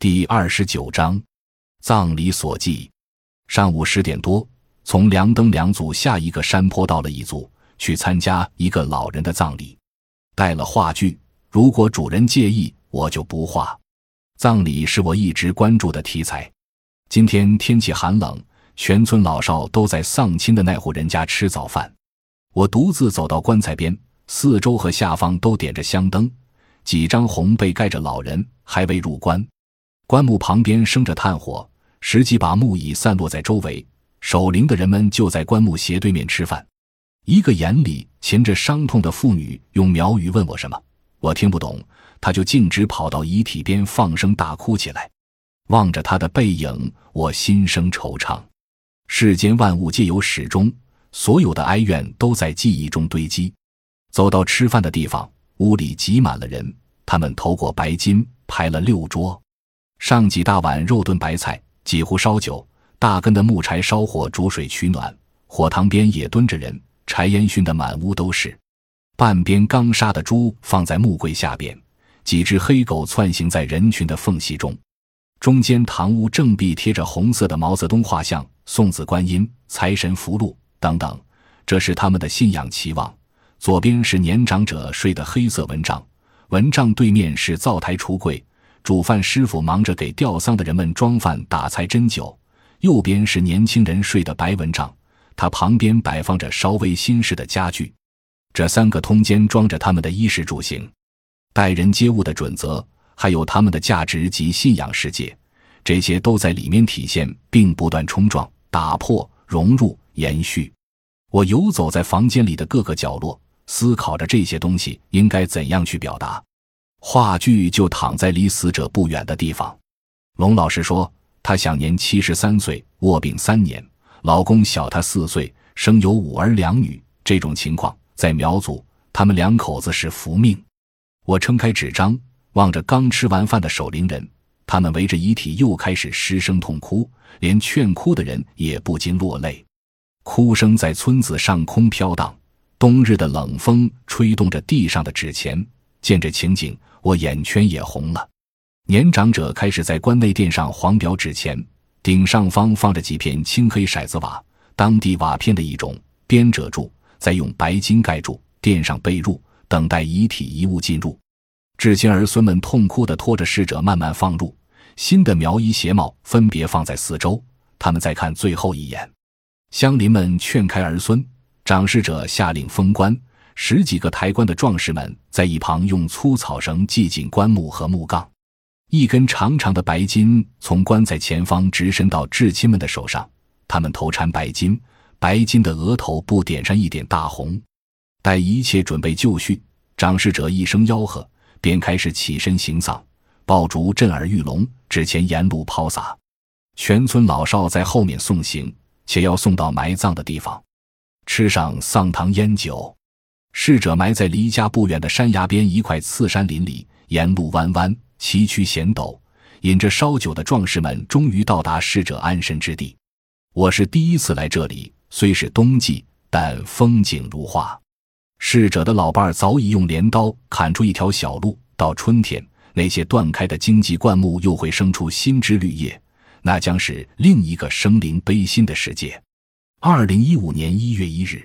第二十九章，葬礼所记。上午十点多，从梁登梁族下一个山坡到了一组，去参加一个老人的葬礼，带了话剧。如果主人介意，我就不画。葬礼是我一直关注的题材。今天天气寒冷，全村老少都在丧亲的那户人家吃早饭。我独自走到棺材边，四周和下方都点着香灯，几张红被盖着老人，还未入棺。棺木旁边生着炭火，十几把木椅散落在周围。守灵的人们就在棺木斜对面吃饭。一个眼里噙着伤痛的妇女用苗语问我什么，我听不懂，她就径直跑到遗体边放声大哭起来。望着她的背影，我心生惆怅。世间万物皆有始终，所有的哀怨都在记忆中堆积。走到吃饭的地方，屋里挤满了人，他们投过白金，排了六桌。上几大碗肉炖白菜，几壶烧酒，大根的木柴烧火煮水取暖，火塘边也蹲着人，柴烟熏得满屋都是。半边刚杀的猪放在木柜下边，几只黑狗窜行在人群的缝隙中。中间堂屋正壁贴着红色的毛泽东画像、送子观音、财神福禄等等，这是他们的信仰期望。左边是年长者睡的黑色蚊帐，蚊帐对面是灶台橱柜。煮饭师傅忙着给吊丧的人们装饭、打菜、斟酒。右边是年轻人睡的白蚊帐，他旁边摆放着稍微新式的家具。这三个通间装着他们的衣食住行、待人接物的准则，还有他们的价值及信仰世界。这些都在里面体现，并不断冲撞、打破、融入、延续。我游走在房间里的各个角落，思考着这些东西应该怎样去表达。话剧就躺在离死者不远的地方。龙老师说，他享年七十三岁，卧病三年，老公小他四岁，生有五儿两女。这种情况在苗族，他们两口子是福命。我撑开纸张，望着刚吃完饭的守灵人，他们围着遗体又开始失声痛哭，连劝哭的人也不禁落泪。哭声在村子上空飘荡，冬日的冷风吹动着地上的纸钱。见这情景。我眼圈也红了。年长者开始在关内垫上黄表纸钱，顶上方放着几片青黑骰子瓦，当地瓦片的一种，编褶住，再用白金盖住，垫上被褥，等待遗体遗物进入。至亲儿孙们痛哭地拖着逝者慢慢放入。新的苗衣鞋帽分别放在四周，他们再看最后一眼。乡邻们劝开儿孙，长逝者下令封棺。十几个抬棺的壮士们在一旁用粗草绳系紧棺木和木杠，一根长长的白巾从棺材前方直伸到至亲们的手上，他们头缠白巾，白巾的额头部点上一点大红。待一切准备就绪，掌事者一声吆喝，便开始起身行丧，爆竹震耳欲聋，纸钱沿路抛洒，全村老少在后面送行，且要送到埋葬的地方，吃上丧堂烟酒。逝者埋在离家不远的山崖边一块次山林里，沿路弯弯崎岖险陡，饮着烧酒的壮士们终于到达逝者安身之地。我是第一次来这里，虽是冬季，但风景如画。逝者的老伴儿早已用镰刀砍出一条小路，到春天，那些断开的荆棘灌木又会生出新枝绿叶，那将是另一个生灵悲心的世界。二零一五年一月一日。